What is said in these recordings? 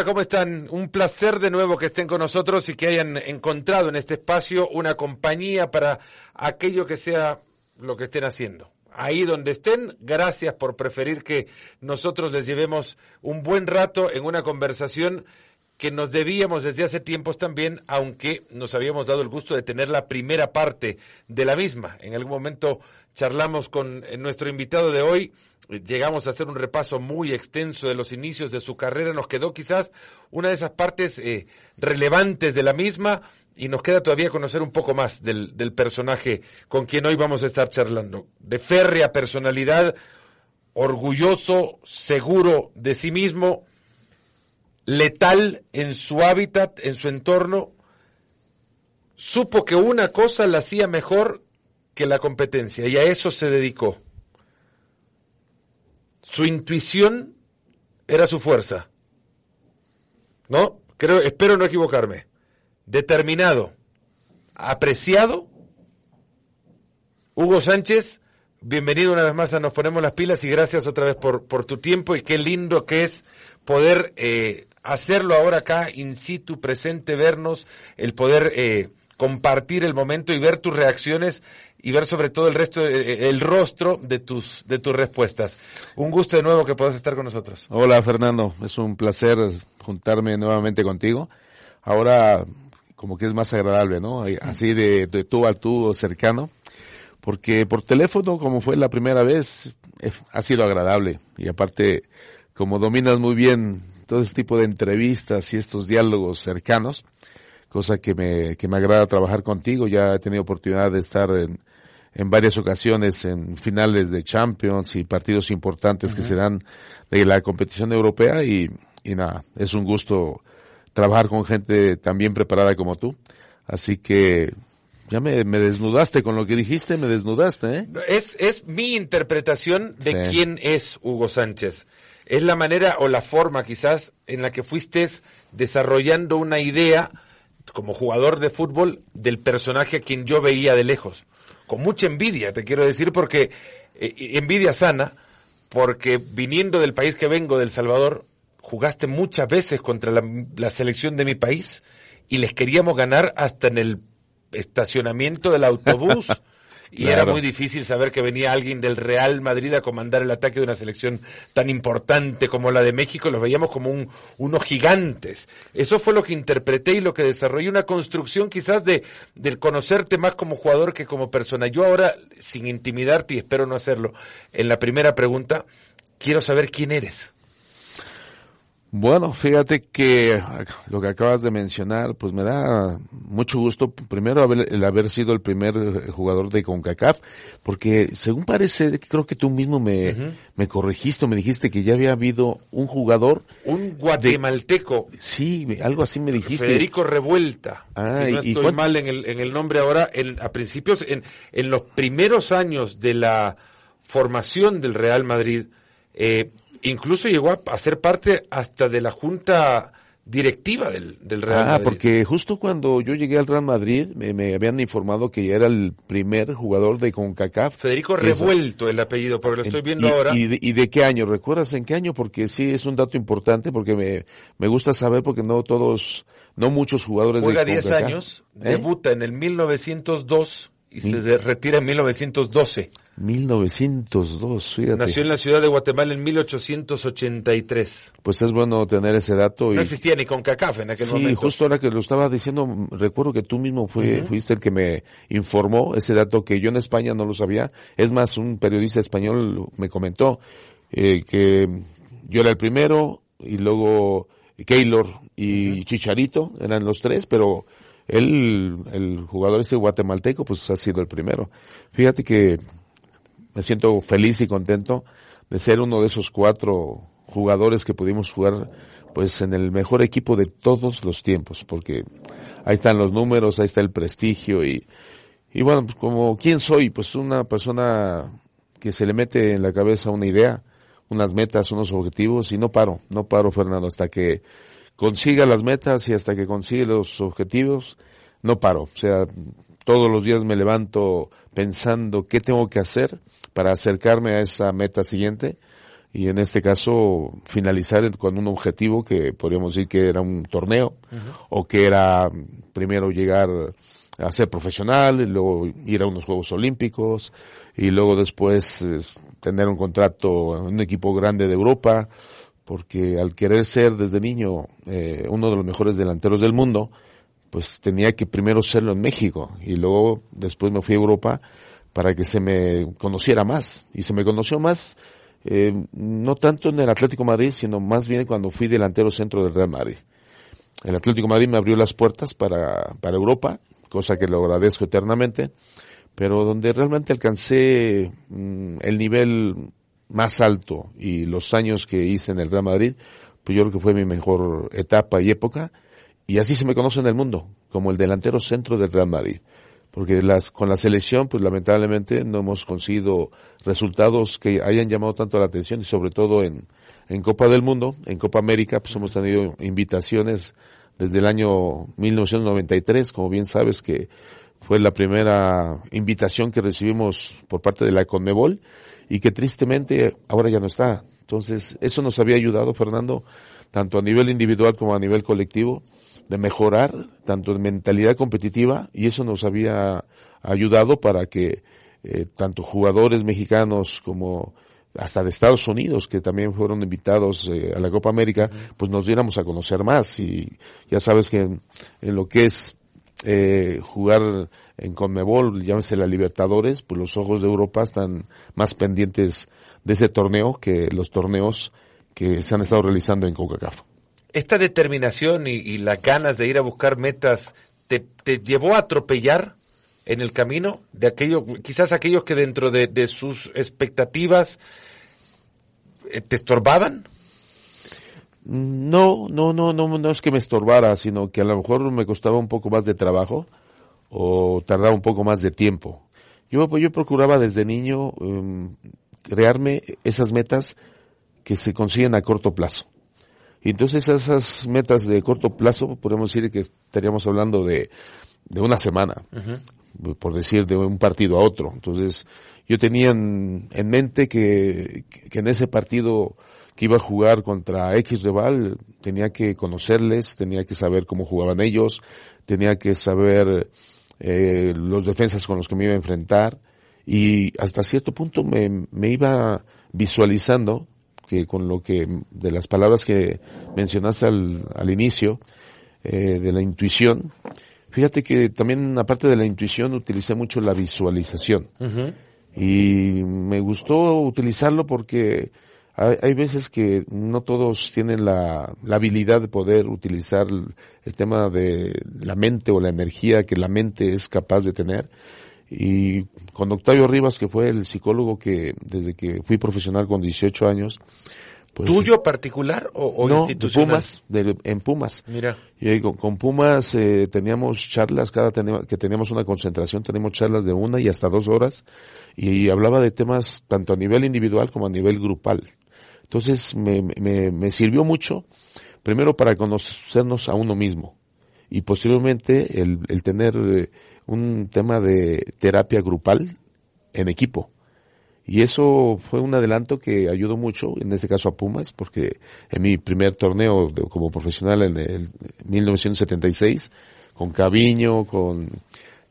Hola, ¿cómo están? Un placer de nuevo que estén con nosotros y que hayan encontrado en este espacio una compañía para aquello que sea lo que estén haciendo. Ahí donde estén, gracias por preferir que nosotros les llevemos un buen rato en una conversación que nos debíamos desde hace tiempos también, aunque nos habíamos dado el gusto de tener la primera parte de la misma. En algún momento charlamos con nuestro invitado de hoy, llegamos a hacer un repaso muy extenso de los inicios de su carrera, nos quedó quizás una de esas partes eh, relevantes de la misma y nos queda todavía conocer un poco más del, del personaje con quien hoy vamos a estar charlando. De férrea personalidad, orgulloso, seguro de sí mismo, letal en su hábitat, en su entorno, supo que una cosa la hacía mejor que la competencia y a eso se dedicó. Su intuición era su fuerza. ¿No? Creo, espero no equivocarme. Determinado, apreciado. Hugo Sánchez, bienvenido una vez más a Nos Ponemos las Pilas y gracias otra vez por, por tu tiempo y qué lindo que es poder eh, hacerlo ahora acá, in situ, presente, vernos, el poder eh, compartir el momento y ver tus reacciones y ver sobre todo el resto, eh, el rostro de tus, de tus respuestas. Un gusto de nuevo que puedas estar con nosotros. Hola Fernando, es un placer juntarme nuevamente contigo. Ahora como que es más agradable, ¿no? Así de, de tú a tú cercano. Porque por teléfono, como fue la primera vez, ha sido agradable. Y aparte, como dominas muy bien todo este tipo de entrevistas y estos diálogos cercanos, cosa que me, que me agrada trabajar contigo. Ya he tenido oportunidad de estar en, en varias ocasiones en finales de Champions y partidos importantes que se dan de la competición europea y, y nada, es un gusto trabajar con gente tan bien preparada como tú. Así que ya me, me, desnudaste con lo que dijiste, me desnudaste, ¿eh? Es, es mi interpretación de Sí. quién es Hugo Sánchez. Es la manera o la forma quizás en la que fuiste desarrollando una idea como jugador de fútbol del personaje a quien yo veía de lejos. Con mucha envidia, te quiero decir, porque eh, envidia sana, porque viniendo del país que vengo, del Salvador, jugaste muchas veces contra la, la selección de mi país y les queríamos ganar hasta en el estacionamiento del autobús. Y Claro. era muy difícil saber que venía alguien del Real Madrid a comandar el ataque de una selección tan importante como la de México. Los veíamos como un, unos gigantes. Eso fue lo que interpreté y lo que desarrollé una construcción quizás de del conocerte más como jugador que como persona. Yo ahora, sin intimidarte y espero no hacerlo, en la primera pregunta, quiero saber quién eres. Bueno, fíjate que lo que acabas de mencionar, pues me da mucho gusto, primero haber, el haber sido el primer eh, jugador de CONCACAF, porque según parece, creo que tú mismo me, me corregiste, me dijiste que ya había habido un jugador, Un guatemalteco, sí, algo así me dijiste. Federico Revuelta. Ah, si no ¿y- y estoy mal en el, en el nombre ahora, en, a principios, en, en los primeros años de la formación del Real Madrid, eh, incluso llegó a, a ser parte hasta de la junta directiva del, del Real Ah, Madrid. porque justo cuando yo llegué al Real Madrid, me, me habían informado que ya era el primer jugador de CONCACAF. Federico que es- Revuelto el apellido, porque lo estoy viendo y, ahora. Y de, y de qué año? ¿Recuerdas en qué año? Porque sí, es un dato importante porque me, me gusta saber porque no todos, no muchos jugadores Juega de 10 CONCACAF. años, ¿Eh? debuta en el 1902 y se retira en 1912. 1902, fíjate. Nació en la ciudad de Guatemala en 1883. Pues es bueno tener ese dato. Y, No existía ni con CACAF en aquel sí, momento. justo ahora que lo estaba diciendo, recuerdo que tú mismo fue, fuiste el que me informó ese dato que yo en España no lo sabía. Es más, un periodista español me comentó eh, que yo era el primero y luego Keylor y Chicharito eran los tres, pero él, el jugador ese guatemalteco, pues ha sido el primero. Fíjate que me siento feliz y contento de ser uno de esos cuatro jugadores que pudimos jugar pues en el mejor equipo de todos los tiempos, porque ahí están los números, ahí está el prestigio y, y bueno, pues, como quién soy, pues una persona que se le mete en la cabeza una idea, unas metas, unos objetivos y no paro, no paro Fernando hasta que consiga las metas y hasta que consiga los objetivos, no paro. O sea, todos los días me levanto pensando qué tengo que hacer para acercarme a esa meta siguiente y en este caso finalizar con un objetivo que podríamos decir que era un torneo o que era primero llegar a ser profesional, y luego ir a unos Juegos Olímpicos y luego después tener un contrato en un equipo grande de Europa, porque al querer ser desde niño eh, uno de los mejores delanteros del mundo, pues tenía que primero serlo en México y luego después me fui a Europa para que se me conociera más y se me conoció más eh, no tanto en el Atlético Madrid, sino más bien cuando fui delantero centro del Real Madrid. El Atlético Madrid me abrió las puertas para, para Europa, cosa que lo agradezco eternamente, pero donde realmente alcancé mm, el nivel más alto y los años que hice en el Real Madrid, pues yo creo que fue mi mejor etapa y época, y así se me conoce en el mundo, como el delantero centro del Real Madrid. Porque las, con la selección, pues lamentablemente no hemos conseguido resultados que hayan llamado tanto la atención y sobre todo en, en Copa del Mundo, en Copa América, pues hemos tenido invitaciones desde el año 1993, como bien sabes que fue la primera invitación que recibimos por parte de la Conmebol y que tristemente ahora ya no está. Entonces, eso nos había ayudado, Fernando, tanto a nivel individual como a nivel colectivo, de mejorar tanto en mentalidad competitiva y eso nos había ayudado para que eh, tanto jugadores mexicanos como hasta de Estados Unidos, que también fueron invitados eh, a la Copa América, pues nos diéramos a conocer más. Y ya sabes que en, lo que es eh, jugar en Conmebol, llámese la Libertadores, pues los ojos de Europa están más pendientes de ese torneo que los torneos que se han estado realizando en CONCACAF. Esta determinación y, las ganas de ir a buscar metas, ¿te, llevó a atropellar en el camino de aquellos, quizás aquellos que dentro de, sus expectativas eh, te estorbaban? No, no, no, no, no es que me estorbara, sino que a lo mejor me costaba un poco más de trabajo o tardaba un poco más de tiempo. Yo, pues, yo procuraba desde niño em, crearme esas metas que se consiguen a corto plazo. Y entonces esas metas de corto plazo, podemos decir que estaríamos hablando de, de una semana, por decir, de un partido a otro. Entonces, yo tenía en, mente que, que, en ese partido que iba a jugar contra X rival, tenía que conocerles, tenía que saber cómo jugaban ellos, tenía que saber eh, los defensas con los que me iba a enfrentar, y hasta cierto punto me, me iba visualizando que con lo que, de las palabras que mencionaste al, al inicio, eh, de la intuición, fíjate que también aparte de la intuición utilicé mucho la visualización. Y me gustó utilizarlo porque hay, hay, veces que no todos tienen la, la habilidad de poder utilizar el, el tema de la mente o la energía que la mente es capaz de tener y con Octavio Rivas, que fue el psicólogo que desde que fui profesional con 18 años, pues, ¿Tuyo particular o, no, institucional? Pumas, en Pumas. Mira. Y con, Pumas eh, teníamos charlas, cada que teníamos una concentración, teníamos charlas de una y hasta dos horas, y, hablaba de temas tanto a nivel individual como a nivel grupal. Entonces me, me, me sirvió mucho, primero para conocernos a uno mismo, y posteriormente el, el tener eh, un tema de terapia grupal en equipo. Y eso fue un adelanto que ayudó mucho, en este caso a Pumas, porque en mi primer torneo como profesional en el 1976, con Caviño, con,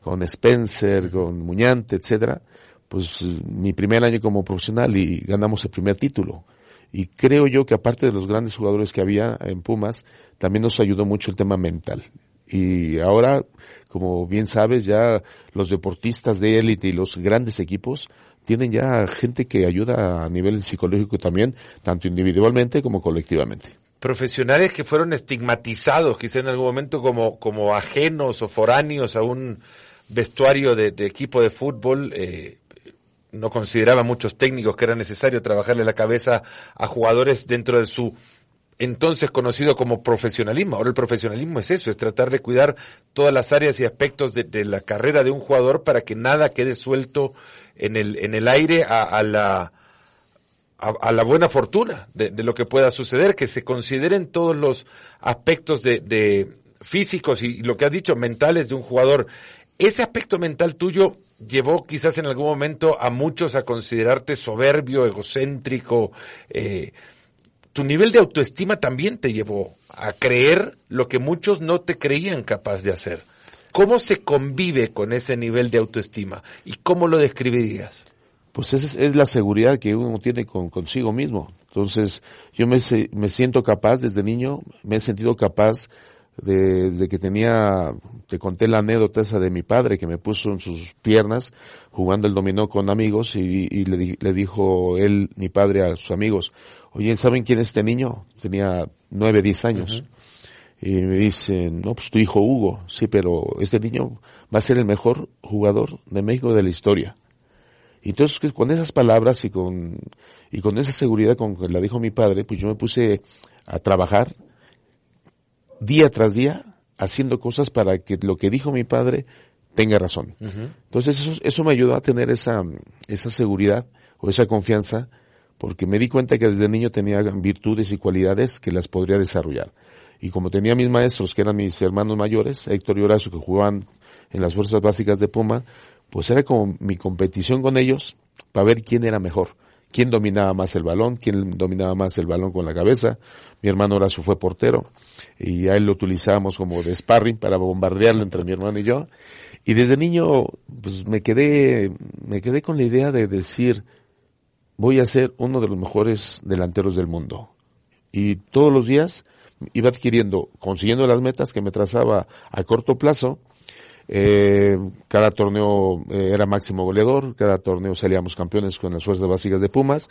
con Spencer, con Muñante, etcétera, pues mi primer año como profesional y ganamos el primer título. Y creo yo que aparte de los grandes jugadores que había en Pumas, también nos ayudó mucho el tema mental. Y ahora, como bien sabes, ya los deportistas de élite y los grandes equipos tienen ya gente que ayuda a nivel psicológico también, tanto individualmente como colectivamente. Profesionales que fueron estigmatizados quizá en algún momento como, como ajenos o foráneos a un vestuario de, equipo de fútbol, eh, no consideraban muchos técnicos que era necesario trabajarle la cabeza a jugadores dentro de su entonces conocido como profesionalismo. Ahora el profesionalismo es eso, es tratar de cuidar todas las áreas y aspectos de, la carrera de un jugador para que nada quede suelto en el, en el aire a, la a, la buena fortuna de, lo que pueda suceder, que se consideren todos los aspectos de, de físicos y lo que has dicho, mentales de un jugador. Ese aspecto mental tuyo llevó quizás en algún momento a muchos a considerarte soberbio, egocéntrico. Eh, tu nivel de autoestima también te llevó a creer lo que muchos no te creían capaz de hacer. ¿Cómo se convive con ese nivel de autoestima y cómo lo describirías? Pues es, es la seguridad que uno tiene con, consigo mismo. Entonces, yo me, me siento capaz desde niño, me he sentido capaz desde que tenía, te conté la anécdota esa de mi padre que me puso en sus piernas jugando el dominó con amigos y, le, le, dijo él, mi padre, a sus amigos, oye, ¿saben quién es este niño? Tenía nueve, diez años. Y me dicen, no, pues tu hijo Hugo, sí, pero este niño va a ser el mejor jugador de México de la historia. Y entonces con esas palabras y con, y con esa seguridad con que la dijo mi padre, pues yo me puse a trabajar día tras día haciendo cosas para que lo que dijo mi padre tenga razón. Entonces eso, eso me ayudó a tener esa, esa seguridad o esa confianza porque me di cuenta que desde niño tenía virtudes y cualidades que las podría desarrollar. Y como tenía mis maestros, que eran mis hermanos mayores, Héctor y Horacio, que jugaban en las fuerzas básicas de Puma, pues era como mi competición con ellos para ver quién era mejor, quién dominaba más el balón, quién dominaba más el balón con la cabeza. Mi hermano Horacio fue portero y a él lo utilizábamos como de sparring para bombardearlo entre mi hermano y yo. Y desde niño, pues me quedé, me quedé con la idea de decir, voy a ser uno de los mejores delanteros del mundo. Y todos los días iba adquiriendo, consiguiendo las metas que me trazaba a corto plazo. Eh, cada torneo eh, era máximo goleador, cada torneo salíamos campeones con las fuerzas básicas de Pumas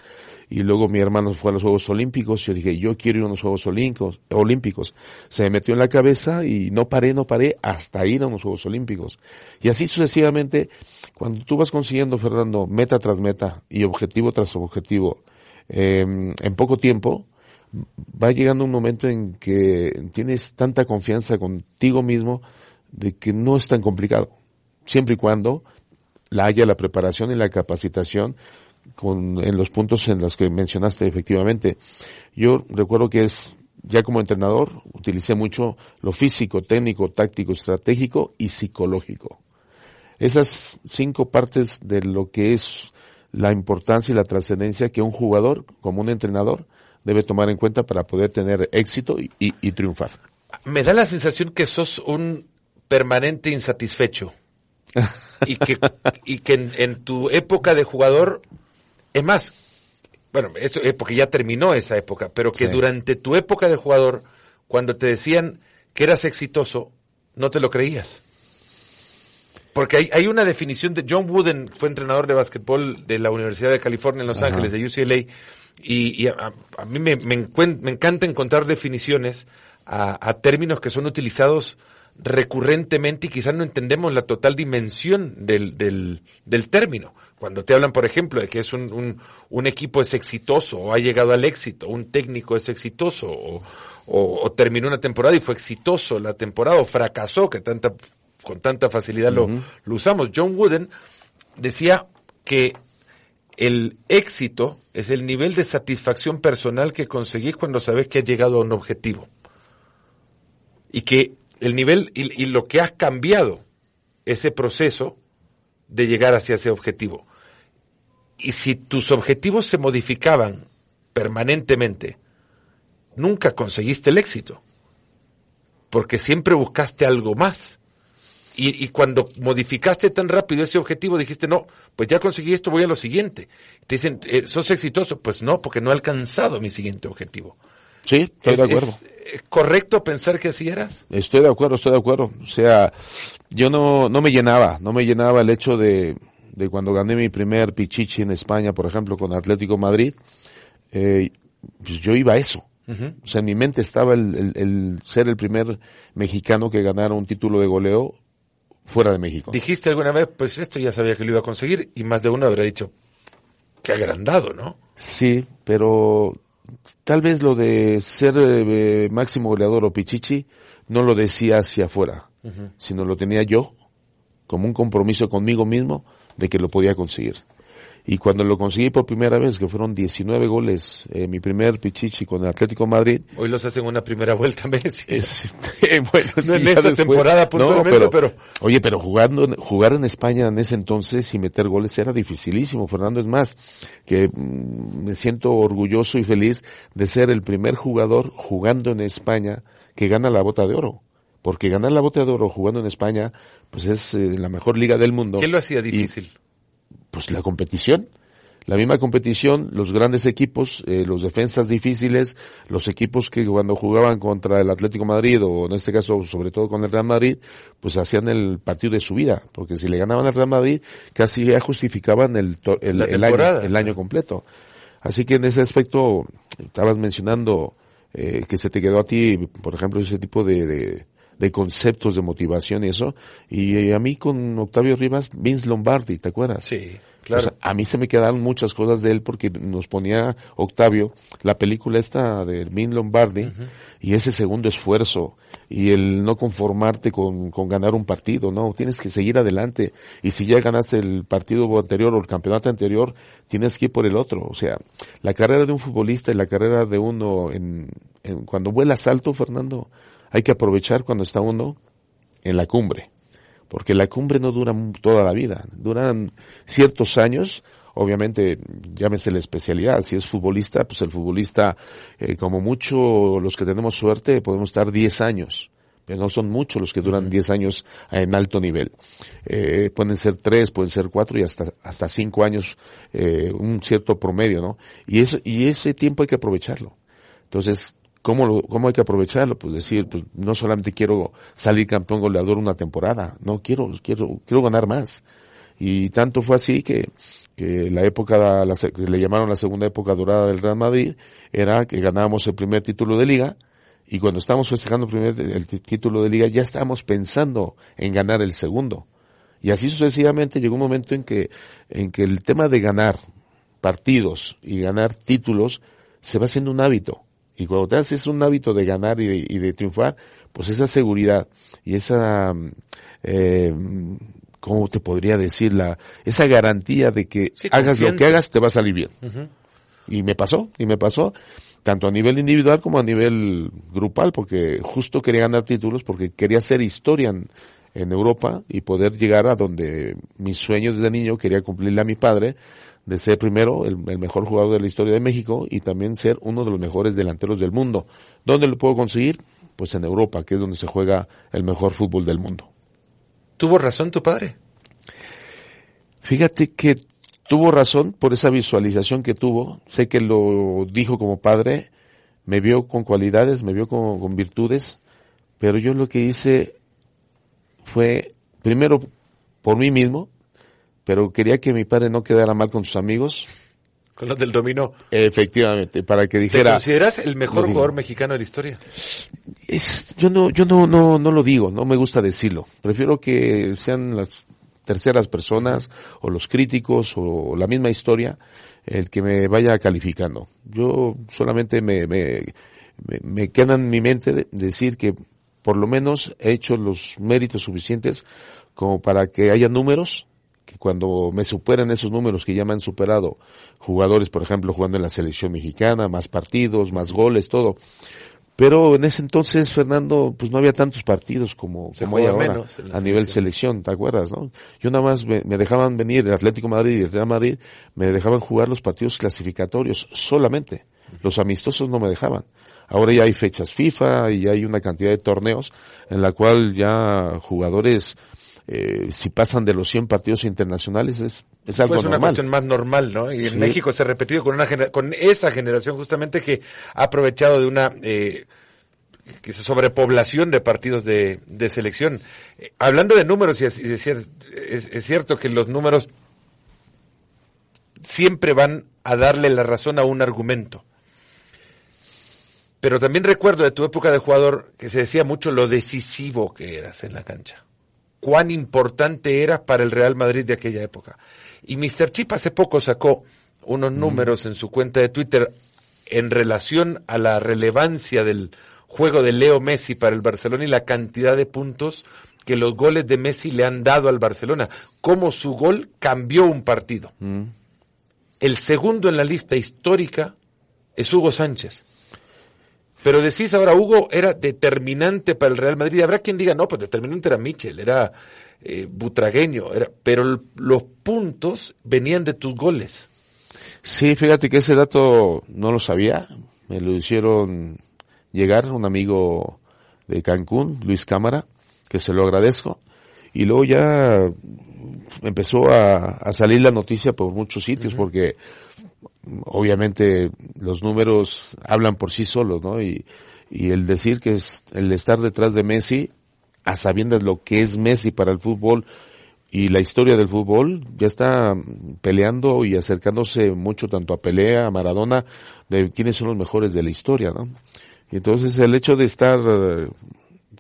y luego mi hermano fue a los Juegos Olímpicos y yo dije, yo quiero ir a los Juegos Olímpicos, Olímpicos. Se me metió en la cabeza y no paré, no paré hasta ir a los Juegos Olímpicos. Y así sucesivamente, cuando tú vas consiguiendo, Fernando, meta tras meta y objetivo tras objetivo, eh, en poco tiempo, va llegando un momento en que tienes tanta confianza contigo mismo de que no es tan complicado, siempre y cuando la haya la preparación y la capacitación con, en los puntos en los que mencionaste efectivamente. Yo recuerdo que es, ya como entrenador, utilicé mucho lo físico, técnico, táctico, estratégico y psicológico. Esas cinco partes de lo que es la importancia y la trascendencia que un jugador, como un entrenador, debe tomar en cuenta para poder tener éxito y, triunfar. Me da la sensación que sos un permanente insatisfecho. Y que, y que en, tu época de jugador, es más, bueno, eso es porque ya terminó esa época, pero que durante tu época de jugador, cuando te decían que eras exitoso, no te lo creías. Porque hay, hay una definición de John Wooden, fue entrenador de básquetbol de la Universidad de California en Los Ángeles, de UCLA, y, a, mí me, me, encanta encontrar definiciones a, términos que son utilizados recurrentemente y quizás no entendemos la total dimensión del, del, del término. Cuando te hablan, por ejemplo, de que es un, un, un, equipo es exitoso o ha llegado al éxito, un técnico es exitoso o, o, terminó una temporada y fue exitoso la temporada o fracasó, que tanta, con tanta facilidad lo, lo usamos. John Wooden decía que el éxito es el nivel de satisfacción personal que conseguís cuando sabes que has llegado a un objetivo. Y que el nivel y, lo que has cambiado ese proceso de llegar hacia ese objetivo. Y si tus objetivos se modificaban permanentemente, nunca conseguiste el éxito. Porque siempre buscaste algo más. Y, cuando modificaste tan rápido ese objetivo, dijiste, no, pues ya conseguí esto, voy a lo siguiente. Te dicen, eh, ¿sos exitoso? Pues no, porque no he alcanzado mi siguiente objetivo. Sí, estoy de acuerdo. ¿Es correcto pensar que así eras? Estoy de acuerdo, estoy de acuerdo. O sea, yo no, no me llenaba, no me llenaba el hecho de, de cuando gané mi primer pichichi en España, por ejemplo, con Atlético Madrid, eh, pues yo iba a eso. O sea, en mi mente estaba el, el, el, ser el primer mexicano que ganara un título de goleo fuera de México. Dijiste alguna vez, pues esto ya sabía que lo iba a conseguir y más de uno habría dicho, qué agrandado, ¿no? Sí, pero tal vez lo de ser eh, máximo goleador o pichichi no lo decía hacia afuera, sino lo tenía yo como un compromiso conmigo mismo de que lo podía conseguir. Y cuando lo conseguí por primera vez, que fueron 19 goles, eh, mi primer pichichi con el Atlético Madrid. Hoy los hacen una primera vuelta Messi. Este, bueno, no en esta temporada puntualmente, pero, Oye, pero jugando, jugar en España en ese entonces y meter goles era dificilísimo, Fernando. Es más, que mm, me siento orgulloso y feliz de ser el primer jugador jugando en España que gana la bota de oro porque ganar la bota de oro jugando en España, pues es eh, la mejor liga del mundo. ¿Qué lo hacía difícil? Pues la competición. La misma competición, los grandes equipos, eh, los defensas difíciles, los equipos que cuando jugaban contra el Atlético Madrid o en este caso sobre todo con el Real Madrid, pues hacían el partido de su vida, porque si le ganaban al Real Madrid casi ya justificaban el, el, año, el año completo. Así que en ese aspecto, estabas mencionando eh, que se te quedó a ti, por ejemplo, ese tipo de de conceptos de motivación y eso. Y eh, a mí con Octavio Rivas, Vince Lombardi, ¿te acuerdas? Sí, claro. a mí se me quedaron muchas cosas de él porque nos ponía Octavio la película esta de Vince Lombardi y ese segundo esfuerzo y el no conformarte con, con ganar un partido, no, tienes que seguir adelante y si ya ganaste el partido anterior o el campeonato anterior, tienes que ir por el otro. O sea, la carrera de un futbolista y la carrera de uno en, en cuando vuelas alto, Fernando, hay que aprovechar cuando está uno en la cumbre, porque la cumbre no dura toda la vida, duran ciertos años, obviamente llámese la especialidad, si es futbolista, pues el futbolista, eh, como mucho los que tenemos suerte, podemos estar 10 años, pero no son muchos los que duran 10 años en alto nivel. Eh, pueden ser 3, pueden ser 4 y hasta, hasta 5 años, eh, un cierto promedio, ¿no? Y eso, y ese tiempo hay que aprovecharlo. Entonces, ¿Cómo, ¿Cómo hay que aprovecharlo? Pues decir, pues no solamente quiero salir campeón goleador una temporada, no, quiero, quiero, quiero ganar más. Y tanto fue así que, que la época, la, le llamaron la segunda época dorada del Real Madrid, era que ganábamos el primer título de liga, y cuando estábamos festejando el primer título de liga, ya estábamos pensando en ganar el segundo. Y así sucesivamente llegó un momento en que, en que el tema de ganar partidos y ganar títulos se va haciendo un hábito y cuando te haces un hábito de ganar y de, triunfar, pues esa seguridad y esa, eh, ¿cómo te podría decir? La, esa garantía de que hagas lo que hagas te va a salir bien. Y me pasó, y me pasó, tanto a nivel individual como a nivel grupal, porque justo quería ganar títulos, porque quería hacer historia en, en Europa y poder llegar a donde mis sueños desde niño quería cumplirle a mi padre, de ser primero el, mejor jugador de la historia de México y también ser uno de los mejores delanteros del mundo. ¿Dónde lo puedo conseguir? Pues en Europa, que es donde se juega el mejor fútbol del mundo. ¿Tuvo razón tu padre? Fíjate que tuvo razón por esa visualización que tuvo. Sé que lo dijo como padre, me vio con cualidades, me vio con, con virtudes, pero yo lo que hice fue, primero, por mí mismo, pero quería que mi padre no quedara mal con sus amigos. Con los del dominó. Efectivamente, para que dijera. ¿Te consideras el mejor jugador mexicano de la historia? Es, yo no, yo no, no, no lo digo, no me gusta decirlo. Prefiero que sean las terceras personas o los críticos o la misma historia el que me vaya calificando. Yo solamente me, me, me queda en mi mente decir que por lo menos he hecho los méritos suficientes como para que haya números que cuando me superen esos números que ya me han superado jugadores, por ejemplo, jugando en la selección mexicana, más partidos, más goles, todo. Pero en ese entonces, Fernando, pues no había tantos partidos como, como hay ahora a nivel selección, ¿te acuerdas, no? Yo nada más me, dejaban venir el Atlético Madrid y el Real Madrid, me dejaban jugar los partidos clasificatorios solamente. Los amistosos no me dejaban. Ahora ya hay fechas FIFA y hay una cantidad de torneos en la cual ya jugadores eh, si pasan de los 100 partidos internacionales es, es algo pues una cuestión más normal, ¿no? Y en México se ha repetido con una con esa generación justamente que ha aprovechado de una eh, que sobrepoblación de partidos de, de selección. Eh, hablando de números, y es, es, cierto que los números siempre van a darle la razón a un argumento. Pero también recuerdo de tu época de jugador que se decía mucho lo decisivo que eras en la cancha cuán importante era para el Real Madrid de aquella época. Y Mr. Chip hace poco sacó unos mm. números en su cuenta de Twitter en relación a la relevancia del juego de Leo Messi para el Barcelona y la cantidad de puntos que los goles de Messi le han dado al Barcelona. Cómo su gol cambió un partido. Mm. el segundo en la lista histórica es Hugo Sánchez. Pero decís ahora, Hugo era determinante para el Real Madrid. Habrá quien diga, no, pues determinante era Michel, era eh, butragueño, era, pero los puntos venían de tus goles. Sí, fíjate que ese dato no lo sabía. Me lo hicieron llegar un amigo de Cancún, Luis Cámara, que se lo agradezco. Y luego ya empezó a, salir la noticia por muchos sitios, porque obviamente los números hablan por sí solos, ¿no? Y, el decir que es el estar detrás de Messi, a sabiendas lo que es Messi para el fútbol y la historia del fútbol, ya está peleando y acercándose mucho tanto a Pelea, a Maradona, de quiénes son los mejores de la historia, ¿no? Y entonces el hecho de estar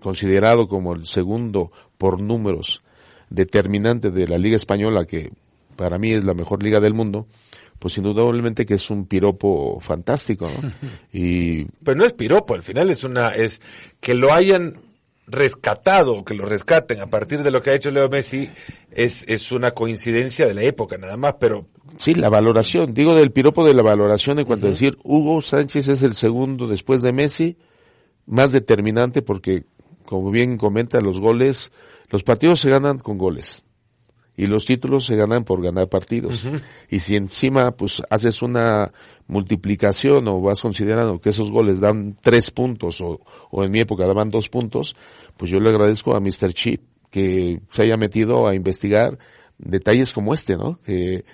considerado como el segundo por números determinante de la Liga Española, que para mí es la mejor liga del mundo, pues indudablemente que es un piropo fantástico, ¿no? Y... Pero no es piropo, al final es una, es que lo hayan rescatado, que lo rescaten a partir de lo que ha hecho Leo Messi, es, es una coincidencia de la época nada más, pero... Sí, la valoración, digo del piropo de la valoración en cuanto a decir, Hugo Sánchez es el segundo después de Messi, más determinante porque, como bien comenta, los goles, los partidos se ganan con goles y los títulos se ganan por ganar partidos. Y si encima pues haces una multiplicación o vas considerando que esos goles dan tres puntos o, o en mi época daban dos puntos, pues yo le agradezco a Mr. Chip que se haya metido a investigar detalles como este, ¿no? Que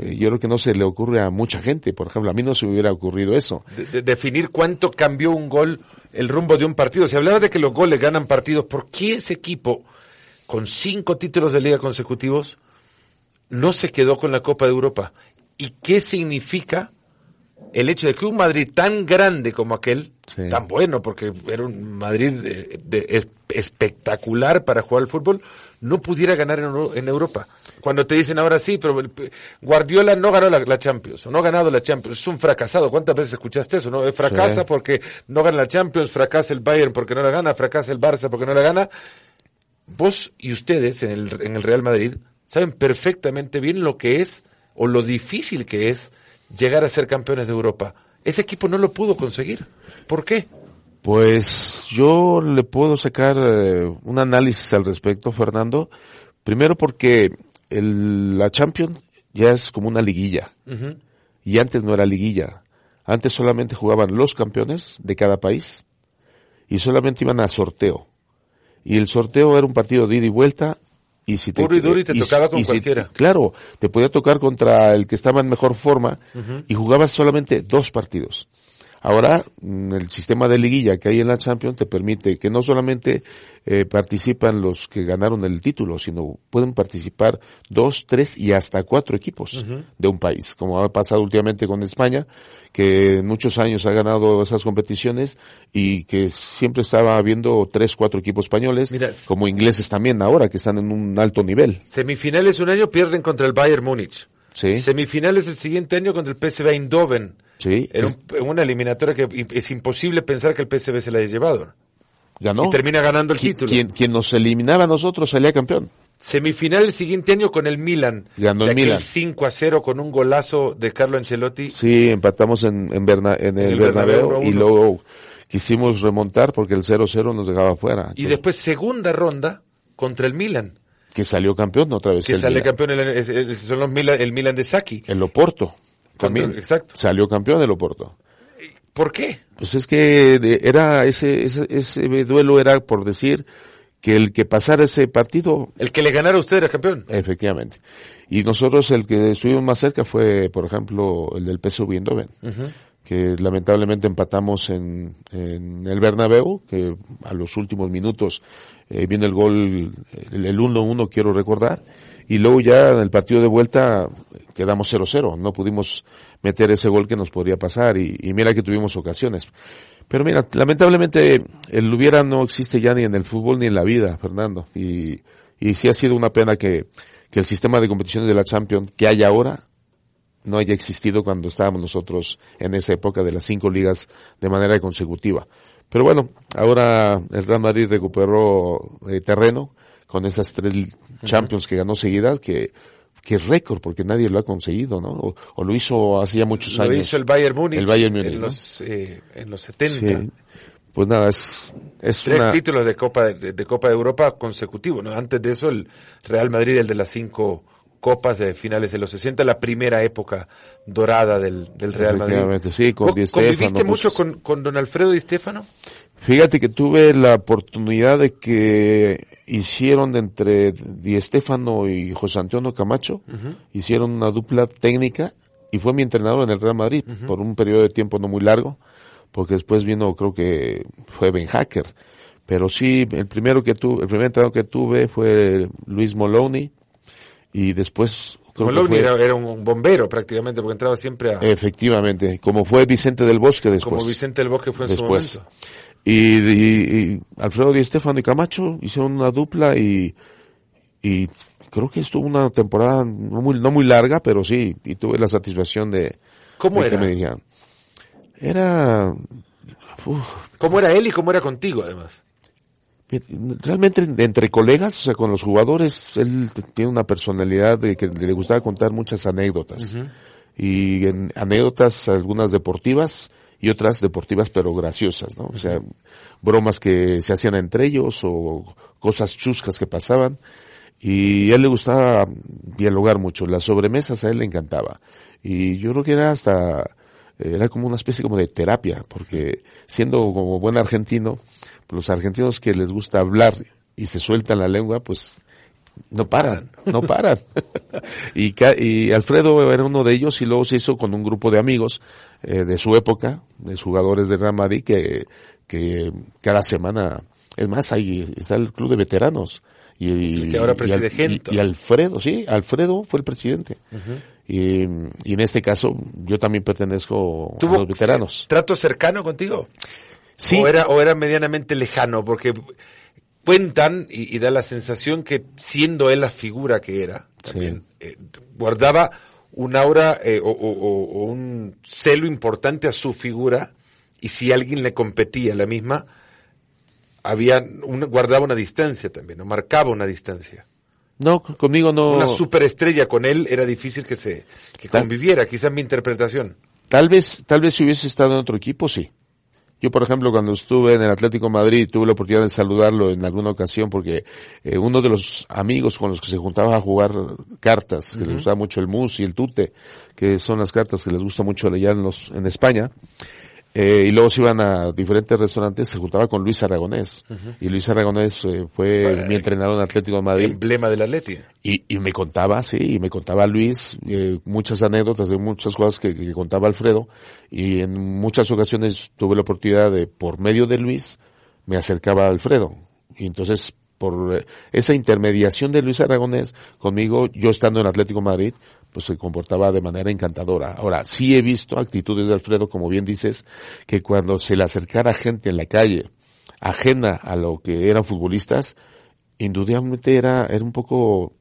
eh, yo creo que no se le ocurre a mucha gente. Por ejemplo, a mí no se me hubiera ocurrido eso. De, definir cuánto cambió un gol el rumbo de un partido. Si hablaba de que los goles ganan partidos, ¿por qué ese equipo con cinco títulos de liga consecutivos, no se quedó con la Copa de Europa. ¿Y qué significa el hecho de que un Madrid tan grande como aquel, tan bueno, porque era un Madrid de, espectacular para jugar al fútbol, no pudiera ganar en, Europa? Cuando te dicen ahora sí, pero Guardiola no ganó la, Champions, o no ha ganado la Champions, es un fracasado. ¿Cuántas veces escuchaste eso? No? Fracasa porque no gana la Champions, fracasa el Bayern porque no la gana, fracasa el Barça porque no la gana vos y ustedes en el, en el Real Madrid saben perfectamente bien lo que es o lo difícil que es llegar a ser campeones de Europa. Ese equipo no lo pudo conseguir. ¿Por qué? Pues yo le puedo sacar eh, un análisis al respecto, Fernando. Primero porque el, la Champions ya es como una liguilla. Y antes no era liguilla. Antes solamente jugaban los campeones de cada país y solamente iban a sorteo y el sorteo era un partido de ida y vuelta y si te, Puro y duro y te tocaba con cualquiera. claro, te podía tocar contra el que estaba en mejor forma y jugabas solamente dos partidos. Ahora, mm, el sistema de liguilla que hay en la Champions te permite que no solamente eh, participan los que ganaron el título, sino pueden participar dos, tres y hasta cuatro equipos de un país, como ha pasado últimamente con España, que en muchos años ha ganado esas competiciones y que siempre estaba habiendo tres, cuatro equipos españoles, como ingleses también ahora, que están en un alto nivel. Semifinales un año pierden contra el Bayern Múnich. Sí. Semifinales el siguiente año contra el PSV Eindhoven. Sí. En, una eliminatoria que es imposible pensar que el PSV se la haya llevado. Ganó. Y termina ganando el título. Quien, quien nos eliminaba a nosotros salía campeón. Semifinal el siguiente año con el Milan. Ganó el Milan. 5 a 0 con un golazo de Carlo Ancelotti. Sí, empatamos en, en, en el, Bernabéu, y luego quisimos remontar porque el 0-0 nos dejaba fuera. Y después segunda ronda contra el Milan. Que salió campeón otra vez. Que sale campeón el, son los Milan, el Milan de Saki. El Oporto. También. exacto. Salió campeón el Oporto. ¿Por qué? Pues es que era ese, ese, ese duelo era por decir que el que pasara ese partido... El que le ganara a usted era campeón. Efectivamente. Y nosotros el que estuvimos más cerca fue, por ejemplo, el del PSV Eindhoven, que lamentablemente empatamos en, en el Bernabéu, que a los últimos minutos eh, viene el gol, el 1-1 quiero recordar, y luego ya en el partido de vuelta quedamos 0-0, no pudimos meter ese gol que nos podría pasar y, y, mira que tuvimos ocasiones. Pero mira, lamentablemente el hubiera no existe ya ni en el fútbol ni en la vida, Fernando, y, y sí ha sido una pena que, que el sistema de competiciones de la Champions que hay ahora no haya existido cuando estábamos nosotros en esa época de las cinco ligas de manera consecutiva. Pero bueno, ahora el Real Madrid recuperó eh, terreno con estas tres Champions que ganó seguidas, que que es récord, porque nadie lo ha conseguido, ¿no? O, lo hizo hace ya muchos años. Lo hizo el Bayern Múnich. El Bayern Múnich, en, los, eh, en los 70. Pues nada, es, es Tres títulos de Copa de, Copa de Europa consecutivos, ¿no? Antes de eso, el Real Madrid, el de las cinco copas de finales de los 60, la primera época dorada del, del Real Madrid. Sí, con Di ¿Conviviste mucho con, con don Alfredo Di Stefano? Fíjate que tuve la oportunidad de que hicieron entre Di Stefano y José Antonio Camacho, hicieron una dupla técnica y fue mi entrenador en el Real Madrid por un periodo de tiempo no muy largo, porque después vino, creo que fue Ben Hacker. Pero sí, el primero que tuve, el primer entrenador que tuve fue Luis Moloney, y después creo que era, un bombero prácticamente porque entraba siempre a efectivamente como fue Vicente del Bosque después como Vicente del Bosque fue en después. su momento y, Alfredo Di Stefano y Camacho hicieron una dupla y y creo que estuvo una temporada no muy no muy larga pero sí y tuve la satisfacción de cómo era que me dijeran. Era cómo era él y cómo era contigo además Realmente entre colegas, o sea, con los jugadores, él tiene una personalidad de que le gustaba contar muchas anécdotas. Y en anécdotas, algunas deportivas y otras deportivas pero graciosas, ¿no? O sea, bromas que se hacían entre ellos o cosas chuscas que pasaban. Y a él le gustaba dialogar mucho. Las sobremesas a él le encantaba. Y yo creo que era hasta, era como una especie como de terapia, porque siendo como buen argentino, los argentinos que les gusta hablar y se sueltan la lengua, pues no paran, no paran. y, y, Alfredo era uno de ellos y luego se hizo con un grupo de amigos eh, de su época, de jugadores de Real Madrid, que, que cada semana, es más, ahí está el club de veteranos. Y, que ahora preside y, Alfredo, sí, Alfredo fue el presidente. y, y, en este caso, yo también pertenezco a los veteranos. ¿Trato cercano contigo? O era, o era medianamente lejano, porque cuentan y, da la sensación que siendo él la figura que era, también, eh, guardaba un aura eh, o, un celo importante a su figura y si alguien le competía a la misma, había guardaba una distancia también, o marcaba una distancia. No, conmigo no. Una superestrella con él era difícil que se que conviviera, quizás mi interpretación. Tal vez, tal vez si hubiese estado en otro equipo, sí. Yo, por ejemplo, cuando estuve en el Atlético Madrid, tuve la oportunidad de saludarlo en alguna ocasión porque eh, uno de los amigos con los que se juntaba a jugar cartas, que le gustaba mucho el mus y el tute, que son las cartas que les gusta mucho allá en, los, en España, eh, y luego se iban a diferentes restaurantes, se juntaba con Luis Aragonés. Y Luis Aragonés eh, fue mi entrenador en Atlético de Madrid. Emblema del Atlético. Y, y me contaba, sí, y me contaba Luis eh, muchas anécdotas de muchas cosas que, que, contaba Alfredo. Y en muchas ocasiones tuve la oportunidad de, por medio de Luis, me acercaba a Alfredo. Y entonces por eh, esa intermediación de Luis Aragonés conmigo, yo estando en Atlético Madrid, pues se comportaba de manera encantadora. Ahora, sí he visto actitudes de Alfredo, como bien dices, que cuando se le acercara gente en la calle, ajena a lo que eran futbolistas, indudablemente era, era un poco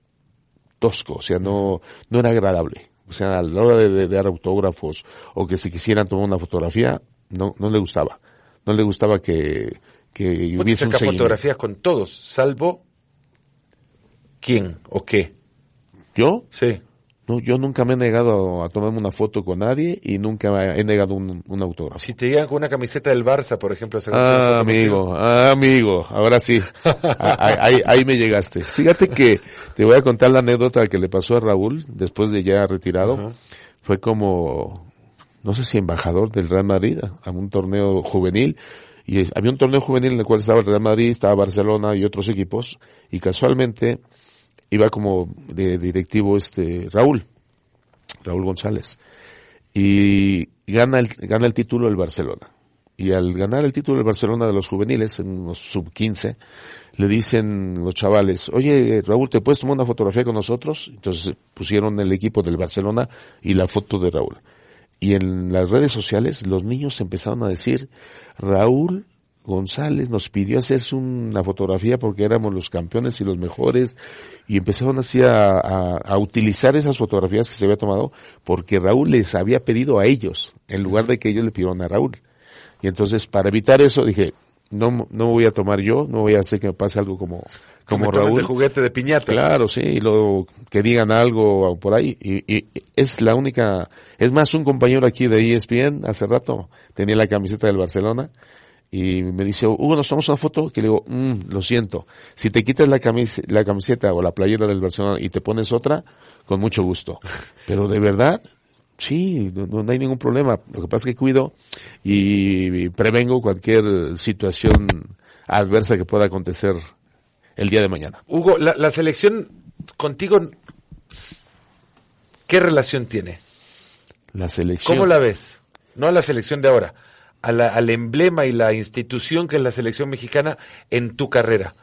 tosco, o sea, no, no era agradable. O sea, a la hora de, dar autógrafos o que se quisieran tomar una fotografía, no, no le gustaba. No le gustaba que, que hubiese un fotografías con todos, salvo quién o qué. ¿Yo? Sí. No, yo nunca me he negado a tomarme una foto con nadie y nunca he negado un, un autógrafo. Si te llegan con una camiseta del Barça, por ejemplo. Ah, amigo, ah, amigo, ahora sí. Ah, ahí, ahí, me llegaste. Fíjate que te voy a contar la anécdota que le pasó a Raúl después de ya retirado. Fue como, no sé si embajador del Real Madrid a un torneo juvenil y había un torneo juvenil en el cual estaba el Real Madrid, estaba Barcelona y otros equipos, y casualmente iba como de directivo este Raúl, Raúl González, y gana el, gana el título el Barcelona. Y al ganar el título del Barcelona de los juveniles, en los sub 15, le dicen los chavales, oye Raúl, ¿te puedes tomar una fotografía con nosotros? Entonces pusieron el equipo del Barcelona y la foto de Raúl. Y en las redes sociales los niños empezaron a decir, Raúl González nos pidió hacerse una fotografía porque éramos los campeones y los mejores y empezaron así a, a, utilizar esas fotografías que se había tomado porque Raúl les había pedido a ellos en lugar de que ellos le pidieron a Raúl. Y entonces para evitar eso dije, no, no voy a tomar yo, no voy a hacer que me pase algo como, como Raúl. de juguete de piñata. Claro, sí, y lo, que digan algo por ahí. Y, y, es la única, es más, un compañero aquí de ESPN hace rato tenía la camiseta del Barcelona y me dice, Hugo, nos tomamos una foto, que le digo, mm, lo siento, si te quitas la, la camiseta o la playera del Barcelona y te pones otra, con mucho gusto. Pero de verdad, sí, no, hay ningún problema. Lo que pasa es que cuido y, prevengo cualquier situación adversa que pueda acontecer el día de mañana. Hugo, la, la selección contigo, ¿qué relación tiene? La selección. ¿Cómo la ves? No la selección de ahora al emblema y la institución que es la selección mexicana en tu carrera?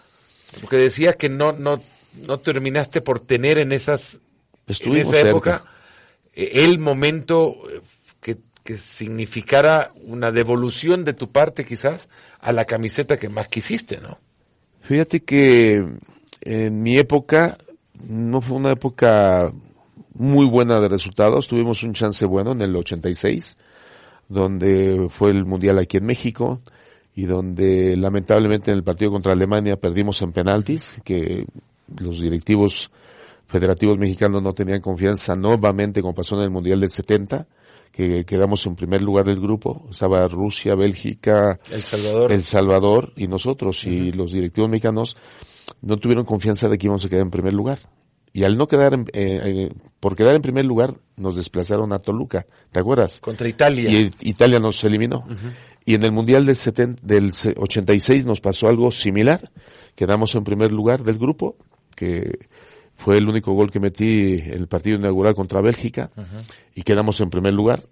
Porque decías que no, no, no terminaste por tener en esas en esa época el momento eh, que, que significara una devolución de tu parte quizás a la camiseta que más quisiste, ¿no? Fíjate que en mi época no fue una época muy buena de resultados, tuvimos un chance bueno en el 86, donde fue el Mundial aquí en México y donde lamentablemente en el partido contra Alemania perdimos en penaltis, que los directivos federativos mexicanos no tenían confianza nuevamente como pasó en el Mundial del 70, que quedamos en primer lugar del grupo, estaba Rusia, Bélgica, El Salvador, El Salvador y nosotros, y los directivos mexicanos no tuvieron confianza de que íbamos a quedar en primer lugar y al no quedar en, eh, eh, por quedar en primer lugar nos desplazaron a Toluca, ¿te acuerdas? Contra Italia. Y Italia nos eliminó. Y en el Mundial del, 70, del 86 nos pasó algo similar. Quedamos en primer lugar del grupo, que fue el único gol que metí en el partido inaugural contra Bélgica, y quedamos en primer lugar.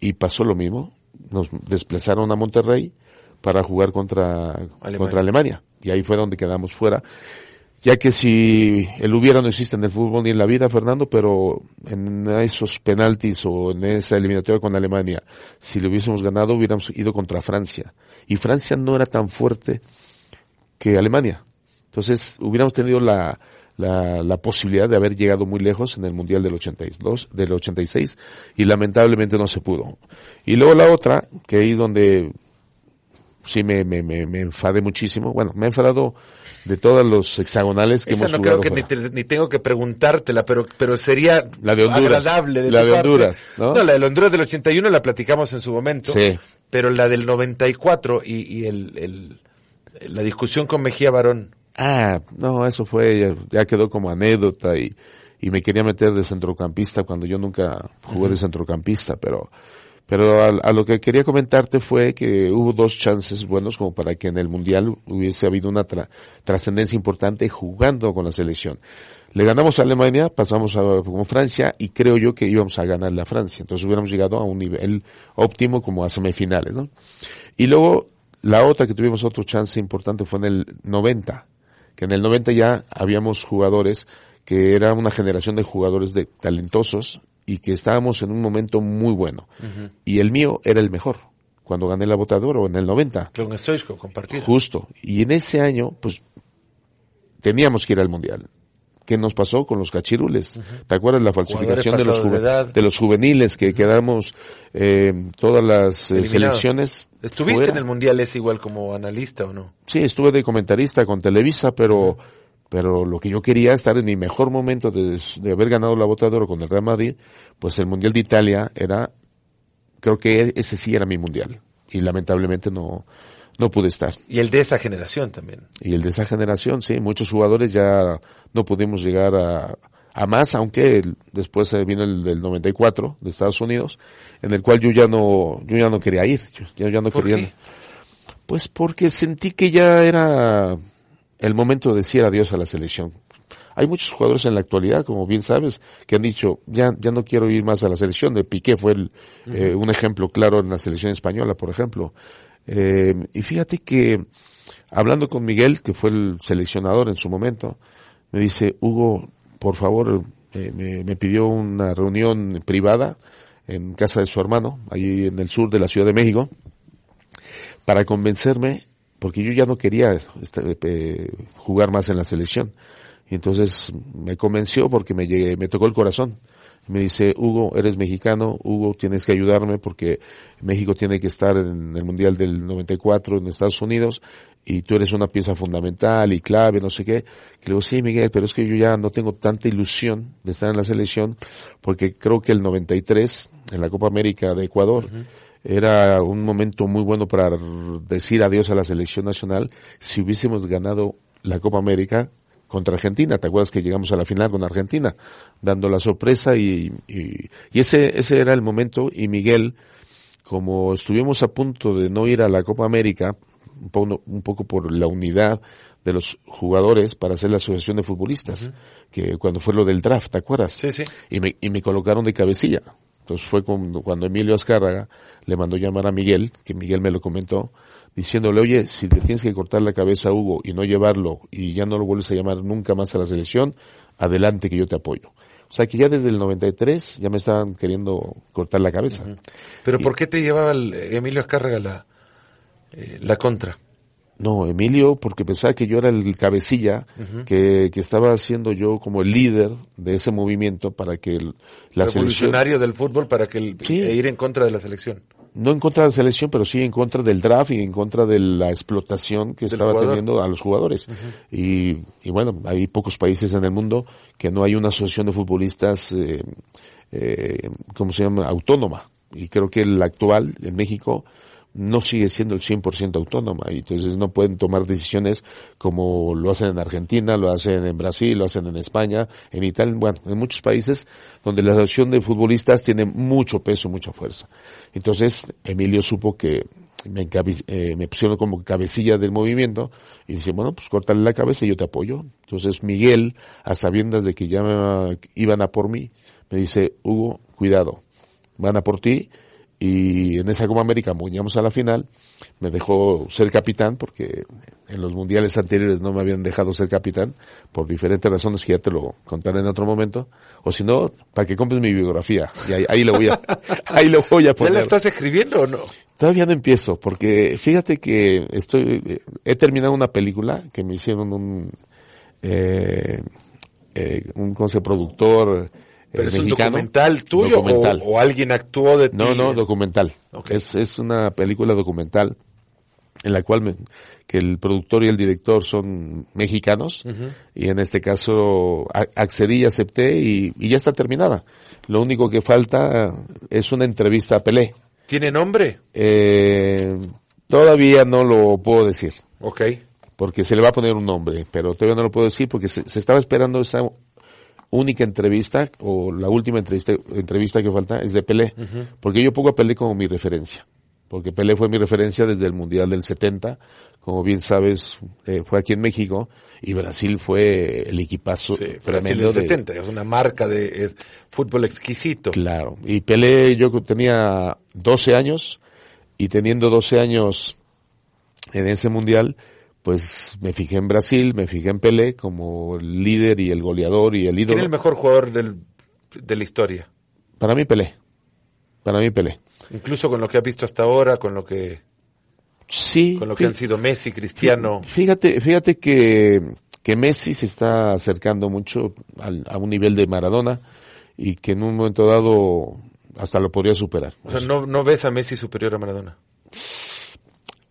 Y pasó lo mismo. Nos desplazaron a Monterrey para jugar contra Alemania. contra Alemania. Y ahí fue donde quedamos fuera ya que si el hubiera no existe en el fútbol ni en la vida, Fernando, pero en esos penaltis o en esa eliminatoria con Alemania, si le hubiésemos ganado, hubiéramos ido contra Francia. Y Francia no era tan fuerte que Alemania. Entonces, hubiéramos tenido la, la, la posibilidad de haber llegado muy lejos en el Mundial del 82, del 86, y lamentablemente no se pudo. Y luego la otra, que ahí donde sí me, me, me, me enfadé muchísimo, bueno, me he enfadado de todos los hexagonales que hemos no jugado. creo que ni, ni, tengo que preguntártela, pero, pero sería la de Honduras, agradable de La de Honduras, ¿no? ¿no? la de Honduras del 81 la platicamos en su momento. Sí. Pero la del 94 y, y el, el, la discusión con Mejía Barón. Ah, no, eso fue, ya, ya quedó como anécdota y, y me quería meter de centrocampista cuando yo nunca jugué uh -huh. de centrocampista, pero pero a, a, lo que quería comentarte fue que hubo dos chances buenos como para que en el Mundial hubiese habido una tra trascendencia importante jugando con la selección. Le ganamos a Alemania, pasamos a, con Francia y creo yo que íbamos a ganar la Francia. Entonces hubiéramos llegado a un nivel óptimo como a semifinales, ¿no? Y luego la otra que tuvimos otro chance importante fue en el 90, que en el 90 ya habíamos jugadores que era una generación de jugadores de talentosos y que estábamos en un momento muy bueno. Uh -huh. Y el mío era el mejor cuando gané la bota de oro en el 90. Con Stoichkov, compartido. Justo. Y en ese año, pues, teníamos que ir al mundial. ¿Qué nos pasó con los cachirules? Uh -huh. ¿Te acuerdas la falsificación de los, de, de, los juveniles que uh -huh. quedamos eh, todas las eh, selecciones? ¿Estuviste fuera? en el mundial es igual como analista o no? Sí, estuve de comentarista con Televisa, pero pero lo que yo quería estar en mi mejor momento de, de, haber ganado la bota de oro con el Real Madrid, pues el Mundial de Italia era, creo que ese sí era mi Mundial. Y lamentablemente no, no pude estar. Y el de esa generación también. Y el de esa generación, sí. Muchos jugadores ya no pudimos llegar a, a más, aunque el, después vino el del 94 de Estados Unidos, en el cual yo ya no, yo ya no quería ir. Yo, ya no ¿Por quería. Qué? Pues porque sentí que ya era el momento de decir adiós a la selección. Hay muchos jugadores en la actualidad, como bien sabes, que han dicho, ya, ya no quiero ir más a la selección. De Piqué fue el, uh -huh. eh, un ejemplo claro en la selección española, por ejemplo. Eh, y fíjate que, hablando con Miguel, que fue el seleccionador en su momento, me dice, Hugo, por favor, eh, me, pidió una reunión privada en casa de su hermano, ahí en el sur de la Ciudad de México, para convencerme porque yo ya no quería este, eh, jugar más en la selección. Y entonces me convenció porque me, llegué, me tocó el corazón. Me dice, Hugo, eres mexicano, Hugo, tienes que ayudarme porque México tiene que estar en el Mundial del 94 en Estados Unidos y tú eres una pieza fundamental y clave, no sé qué. Que le digo, sí, Miguel, pero es que yo ya no tengo tanta ilusión de estar en la selección porque creo que el 93, en la Copa América de Ecuador, era un momento muy bueno para decir adiós a la selección nacional. Si hubiésemos ganado la Copa América contra Argentina. ¿Te acuerdas que llegamos a la final con Argentina? Dando la sorpresa y, y, ese, ese era el momento y Miguel, como estuvimos a punto de no ir a la Copa América, un poco, un poco por la unidad de los jugadores para hacer la asociación de futbolistas, que cuando fue lo del draft, ¿te acuerdas? Sí, sí. Y me, y me colocaron de cabecilla. Entonces fue cuando, cuando Emilio Azcárraga le mandó llamar a Miguel, que Miguel me lo comentó, diciéndole, oye, si te tienes que cortar la cabeza a Hugo y no llevarlo y ya no lo vuelves a llamar nunca más a la selección, adelante que yo te apoyo. O sea que ya desde el 93 ya me estaban queriendo cortar la cabeza. Pero ¿por qué te llevaba el Emilio Azcárraga la, eh, la contra? No, Emilio, porque pensaba que yo era el cabecilla, que, que estaba haciendo yo como el líder de ese movimiento para que el, la selección... del fútbol para que el, Sí. e ir en contra de la selección. no en contra de la selección, pero sí en contra del draft y en contra de la explotación que estaba jugador. teniendo a los jugadores. y, y bueno, hay pocos países en el mundo que no hay una asociación de futbolistas, eh, eh, ¿cómo se llama? Autónoma. Y creo que la actual en México no sigue siendo el 100% autónoma y entonces no pueden tomar decisiones como lo hacen en Argentina, lo hacen en Brasil, lo hacen en España, en Italia, bueno, en muchos países donde la asociación de futbolistas tiene mucho peso, mucha fuerza. Entonces, Emilio supo que me, eh, pusieron como cabecilla del movimiento y dice, bueno, pues córtale la cabeza y yo te apoyo. Entonces Miguel, a sabiendas de que ya iban a por mí, me dice, Hugo, cuidado, van a por ti y en esa Copa América llegamos a la final, me dejó ser capitán porque en los mundiales anteriores no me habían dejado ser capitán por diferentes razones que ya te lo contaré en otro momento. O si no, para que compres mi biografía. Y ahí, ahí lo voy a, ahí lo voy a ¿Ya la poner. estás escribiendo o no? Todavía no empiezo, porque fíjate que estoy, he terminado una película que me hicieron un, eh, eh, un ¿cómo se llama? productor ¿Pero es un documental tuyo Documental. O, o alguien actuó de ti? No, no, documental. Es, es una película documental en la cual me- que el productor y el director son mexicanos y en este caso a- accedí y acepté y, y ya está terminada. Lo único que falta es una entrevista a Pelé. ¿Tiene nombre? Eh, todavía no lo puedo decir Ok. porque se le va a poner un nombre, pero todavía no lo puedo decir porque se, se estaba esperando esa única entrevista o la última entrevista, entrevista que falta es de Pelé, porque yo pongo a Pelé como mi referencia, porque Pelé fue mi referencia desde el Mundial del 70, como bien sabes, eh, fue aquí en México. Y Brasil fue el equipazo Sí, Brasil del de, 70, es una marca de eh, fútbol exquisito. Claro. Y Pelé, yo tenía 12 años. Y teniendo 12 años en ese mundial, pues me fijé en Brasil, me fijé en Pelé como el líder y el goleador y el ¿Quién ídolo. es el mejor jugador del, de la historia? Para mí Pelé. Para mí Pelé. Incluso con lo que has visto hasta ahora, con lo que, Sí. con lo que han sido Messi, Cristiano. Fíjate, fíjate que, que Messi se está acercando mucho al- a un nivel de Maradona y que en un momento dado hasta lo podría superar. O sea, no, no ves a Messi superior a Maradona.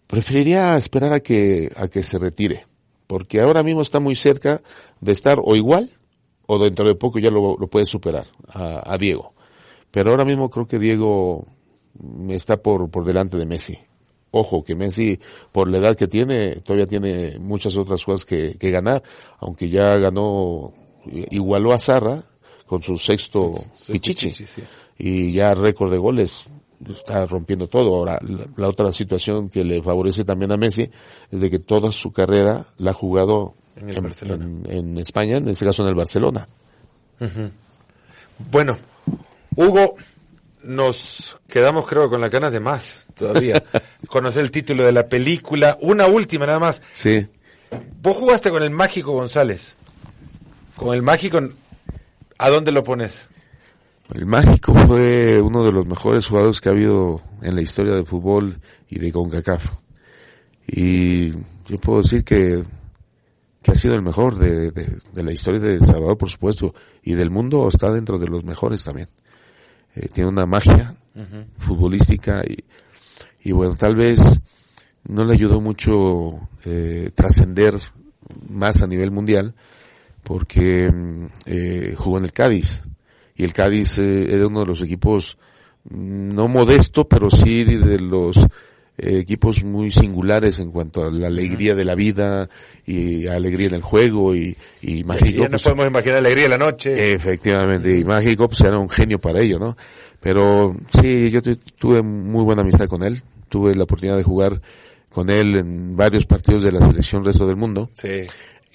Preferiría esperar a que, a que se retire, porque ahora mismo está muy cerca de estar o igual o dentro de poco ya lo, lo puede superar a, a Diego. Pero ahora mismo creo que Diego está por, por delante de Messi. Ojo, que Messi, por la edad que tiene, todavía tiene muchas otras cosas que, que ganar, aunque ya ganó, igualó a Zarra con su sexto pichichi Pichichi, sí. y ya récord de goles está rompiendo todo. Ahora, la, la otra situación que le favorece también a Messi es de que toda su carrera la ha jugado En el Barcelona. en- en España, en este caso en el Barcelona. Bueno, Hugo, nos quedamos creo con las ganas de más todavía. Conocer el título de la película. Una última nada más. Sí. Vos jugaste con el Mágico González. Con el Mágico, ¿a dónde lo pones? El Mágico fue uno de los mejores jugadores que ha habido en la historia del fútbol y de CONCACAF. Y yo puedo decir que, que ha sido el mejor de, de, la historia de El Salvador, por supuesto, y del mundo está dentro de los mejores también. Eh, tiene una magia futbolística y, y bueno, tal vez no le ayudó mucho eh, trascender más a nivel mundial porque mm, eh, jugó en el Cádiz y el Cádiz eh, era uno de los equipos mm, no modesto pero sí de los eh, equipos muy singulares en cuanto a la alegría de la vida y alegría en el juego y, y mágico. Ya no podemos imaginar alegría de la noche. Efectivamente, y mágico pues era un genio para ello, ¿no? Pero sí, yo tuve muy buena amistad con él, tuve la oportunidad de jugar con él en varios partidos de la selección resto del mundo. Sí.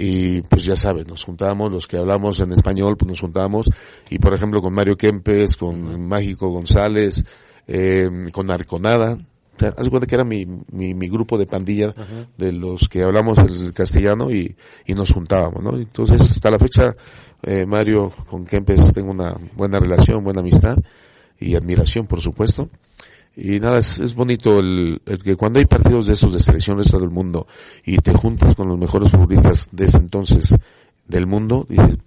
Y pues ya sabes, nos juntábamos, los que hablamos en español, pues nos juntábamos, y por ejemplo con Mario Kempes, con Mágico González, eh, con Arconada, haz cuenta que era mi, mi, mi grupo de pandilla de los que hablamos el castellano y, y nos juntábamos, ¿no? Entonces, hasta la fecha, eh, Mario con Kempes tengo una buena relación, buena amistad y admiración, por supuesto. Y nada, es, es bonito el, el, que cuando hay partidos de esos de selección de todo el mundo y te juntas con los mejores futbolistas de ese entonces del mundo, dices,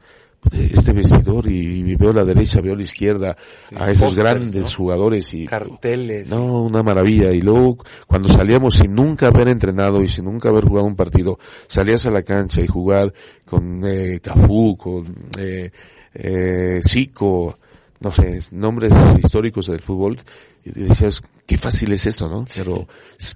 este vestidor y, veo la derecha, veo la izquierda, a esos grandes jugadores y carteles. No, una maravilla. Y luego cuando salíamos sin nunca haber entrenado y sin nunca haber jugado un partido, salías a la cancha y jugar con eh, Cafú, con eh, eh, Zico, no sé, nombres históricos del fútbol, y decías, qué fácil es esto, ¿no? Pero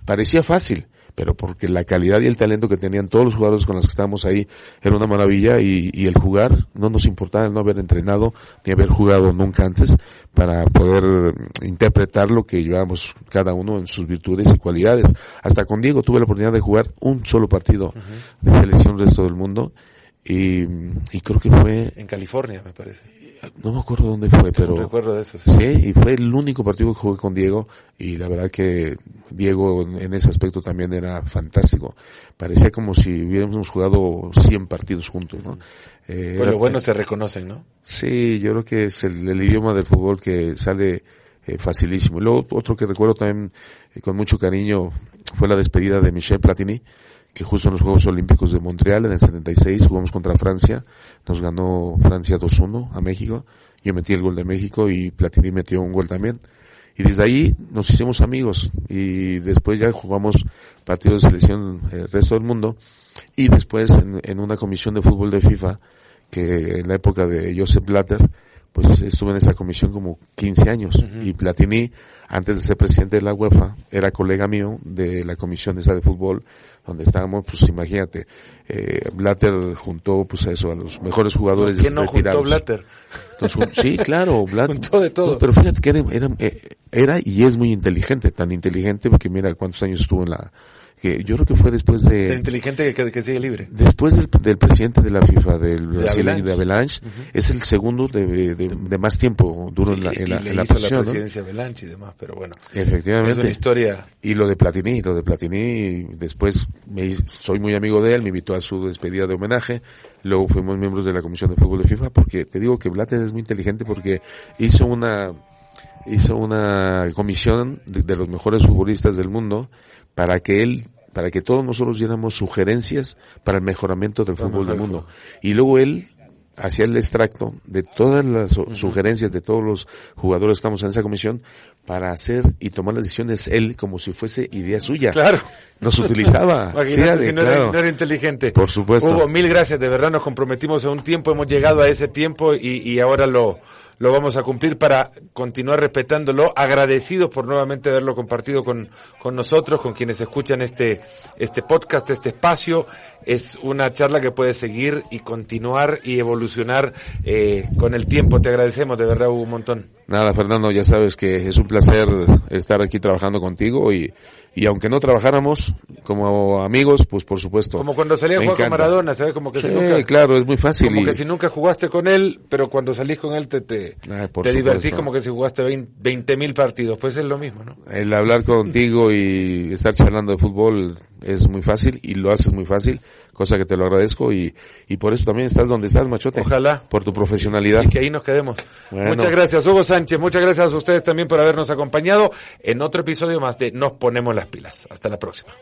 parecía fácil pero porque la calidad y el talento que tenían todos los jugadores con los que estábamos ahí era una maravilla y, y el jugar no nos importaba el no haber entrenado ni haber jugado nunca antes para poder interpretar lo que llevábamos cada uno en sus virtudes y cualidades. Hasta con Diego tuve la oportunidad de jugar un solo partido de selección resto del mundo y, y creo que fue... En California, me parece no me acuerdo dónde fue, pero... recuerdo de eso. Sí. y fue el único partido que jugué con Diego y la verdad que Diego en ese aspecto también era fantástico. Parecía como si hubiéramos jugado 100 partidos juntos, ¿no? Eh, bueno, bueno se reconocen, ¿no? Sí, yo creo que es el, idioma del fútbol que sale eh, facilísimo. Y luego otro que recuerdo también eh, con mucho cariño fue la despedida de Michel Platini que justo en los Juegos Olímpicos de Montreal en el 76 jugamos contra Francia, nos ganó Francia 2-1 a México, yo metí el gol de México y Platini metió un gol también. Y desde ahí nos hicimos amigos. Y después ya jugamos partidos de selección el resto del mundo. Y después en, en una comisión de fútbol de FIFA que en la época de Joseph Blatter pues estuve en esa comisión como 15 años y Platini antes de ser presidente de la UEFA era colega mío de la comisión esa de fútbol donde estábamos, pues imagínate, eh, Blatter juntó pues a eso, a los mejores jugadores ¿Quién no juntó Blatter? sí, claro, Blatter. juntó de todo. pero fíjate que era, era, eh, era y es muy inteligente, tan inteligente porque mira cuántos años estuvo en la, que yo creo que fue después de... inteligente que, que, sigue libre. Después del, del, presidente de la FIFA, del brasileño de Avalanche, es el segundo de, de, de, más tiempo duro en la, en la, y la presidencia de Avalanche y demás, pero bueno. Efectivamente. Es una historia. Y lo de Platini, lo de Platini, después me, soy muy amigo de él, me invitó a su despedida de homenaje, luego fuimos miembros de la Comisión de Fútbol de FIFA, porque te digo que Blatter es muy inteligente porque hizo una, hizo una comisión de, de los mejores futbolistas del mundo, para que él para que todos nosotros diéramos sugerencias para el mejoramiento del fútbol del mundo. Y luego él hacía el extracto de todas las sugerencias de todos los jugadores que estamos en esa comisión para hacer y tomar las decisiones él como si fuese idea suya. Claro. Nos utilizaba. Imagínate si no, era, no, era, inteligente. Por supuesto. Hugo, mil gracias. De verdad nos comprometimos a un tiempo, hemos llegado a ese tiempo y, y ahora lo, lo vamos a cumplir para continuar respetándolo, agradecidos por nuevamente haberlo compartido con, con nosotros, con quienes escuchan este, este podcast, este espacio. Es una charla que puede seguir y continuar y evolucionar eh, con el tiempo. Te agradecemos de verdad un montón. Nada, Fernando, ya sabes que es un placer estar aquí trabajando contigo y, y aunque no trabajáramos como amigos, pues por supuesto. Como cuando salía a jugar con Maradona, ¿sabes? Como que sí, nunca, claro, es muy fácil. Como que si nunca jugaste con él, pero cuando salís con él te, te, te divertís como que si jugaste 20 mil partidos. Pues es lo mismo, ¿no? El hablar contigo y estar charlando de fútbol es muy fácil y lo haces muy fácil cosa que te lo agradezco y, y por eso también estás donde estás, machote. Ojalá. Por tu profesionalidad. Y que ahí nos quedemos. Muchas gracias, Hugo Sánchez. Muchas gracias a ustedes también por habernos acompañado en otro episodio más de Nos Ponemos las Pilas. Hasta la próxima.